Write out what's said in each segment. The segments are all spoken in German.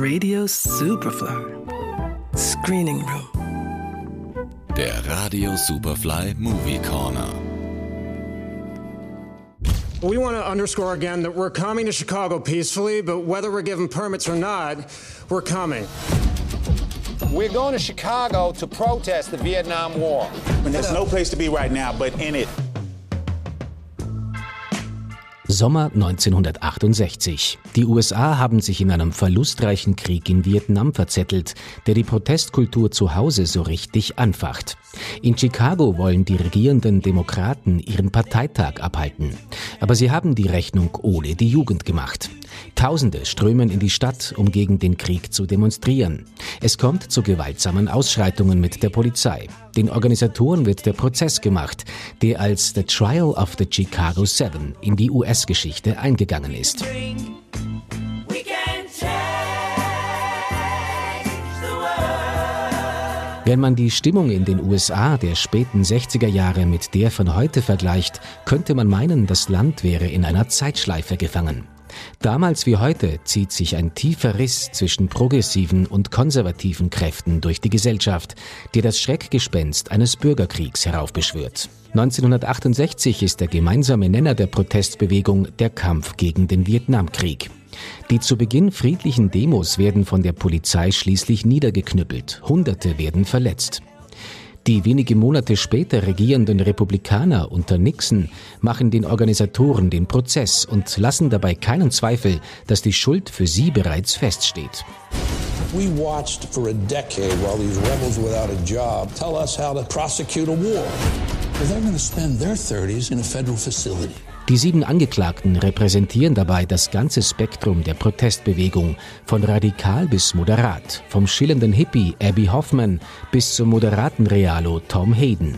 Radio Superfly. Screening Room. Der Radio Superfly Movie Corner. We want to underscore again that we're coming to Chicago peacefully, but whether we're given permits or not, we're coming. We're going to Chicago to protest the Vietnam War. And There's no place to be right now but in it. Sommer 1968. Die USA haben sich in einem verlustreichen Krieg in Vietnam verzettelt, der die Protestkultur zu Hause so richtig anfacht. In Chicago wollen die regierenden Demokraten ihren Parteitag abhalten. Aber sie haben die Rechnung ohne die Jugend gemacht. Tausende strömen in die Stadt, um gegen den Krieg zu demonstrieren. Es kommt zu gewaltsamen Ausschreitungen mit der Polizei. Den Organisatoren wird der Prozess gemacht, der als The Trial of the Chicago Seven in die US-Geschichte eingegangen ist. Wenn man die Stimmung in den USA der späten 60er Jahre mit der von heute vergleicht, könnte man meinen, das Land wäre in einer Zeitschleife gefangen. Damals wie heute zieht sich ein tiefer Riss zwischen progressiven und konservativen Kräften durch die Gesellschaft, der das Schreckgespenst eines Bürgerkriegs heraufbeschwört. 1968 ist der gemeinsame Nenner der Protestbewegung der Kampf gegen den Vietnamkrieg. Die zu Beginn friedlichen Demos werden von der Polizei schließlich niedergeknüppelt, Hunderte werden verletzt. Die wenige Monate später regierenden Republikaner unter Nixon machen den Organisatoren den Prozess und lassen dabei keinen Zweifel, dass die Schuld für sie bereits feststeht. We watched for a decade while these rebels without a job tell us how to prosecute a war. They're going to spend their 30s in a federal facility. Die sieben Angeklagten repräsentieren dabei das ganze Spektrum der Protestbewegung, von radikal bis moderat, vom schillernden Hippie Abby Hoffman bis zum moderaten Realo Tom Hayden.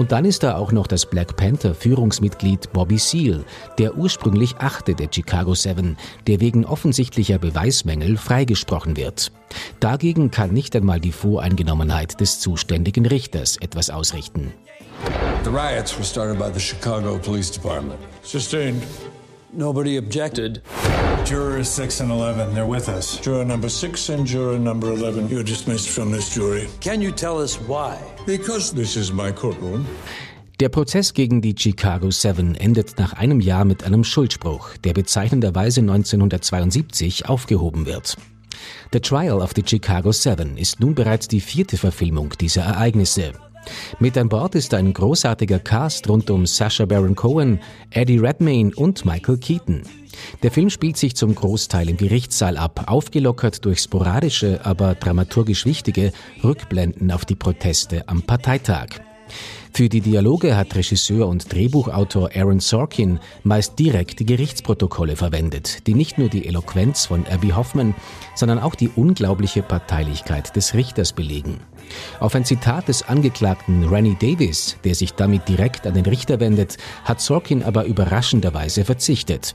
Und dann ist da auch noch das Black Panther Führungsmitglied Bobby Seale, der ursprünglich Achte der Chicago Seven, der wegen offensichtlicher Beweismängel freigesprochen wird. Dagegen kann nicht einmal die Voreingenommenheit des zuständigen Richters etwas ausrichten. The riots were started by the Chicago Police Department. Sustained. Nobody objected. Jurors 6 and 11, they're with us. Juror number 6 and juror number 11, you're dismissed from this jury. Can you tell us why? Because this is my courtroom. Der Prozess gegen die Chicago Seven endet nach einem Jahr mit einem Schuldspruch, der bezeichnenderweise 1972 aufgehoben wird. The Trial of the Chicago Seven ist nun bereits die vierte Verfilmung dieser Ereignisse. Mit an Bord ist ein großartiger Cast rund um Sacha Baron Cohen, Eddie Redmayne und Michael Keaton. Der Film spielt sich zum Großteil im Gerichtssaal ab, aufgelockert durch sporadische, aber dramaturgisch wichtige Rückblenden auf die Proteste am Parteitag. Für die Dialoge hat Regisseur und Drehbuchautor Aaron Sorkin meist direkt die Gerichtsprotokolle verwendet, die nicht nur die Eloquenz von Abby Hoffman, sondern auch die unglaubliche Parteilichkeit des Richters belegen. Auf ein Zitat des Angeklagten Rennie Davis, der sich damit direkt an den Richter wendet, hat Sorkin aber überraschenderweise verzichtet.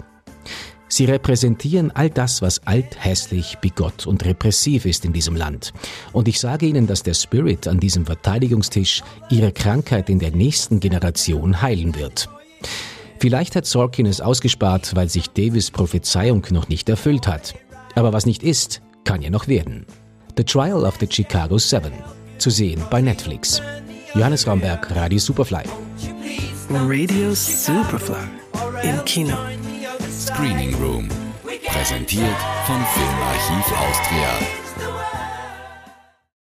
Sie repräsentieren all das, was alt, hässlich, bigott und repressiv ist in diesem Land. Und ich sage Ihnen, dass der Spirit an diesem Verteidigungstisch Ihre Krankheit in der nächsten Generation heilen wird. Vielleicht hat Sorkin es ausgespart, weil sich Davis Prophezeiung noch nicht erfüllt hat. Aber was nicht ist, kann ja noch werden. The Trial of the Chicago Seven. Zu sehen bei Netflix. Johannes Raumberg, Radio Superfly. Radio Superfly. Im Kino. Screening Room. Präsentiert von Filmarchiv Austria.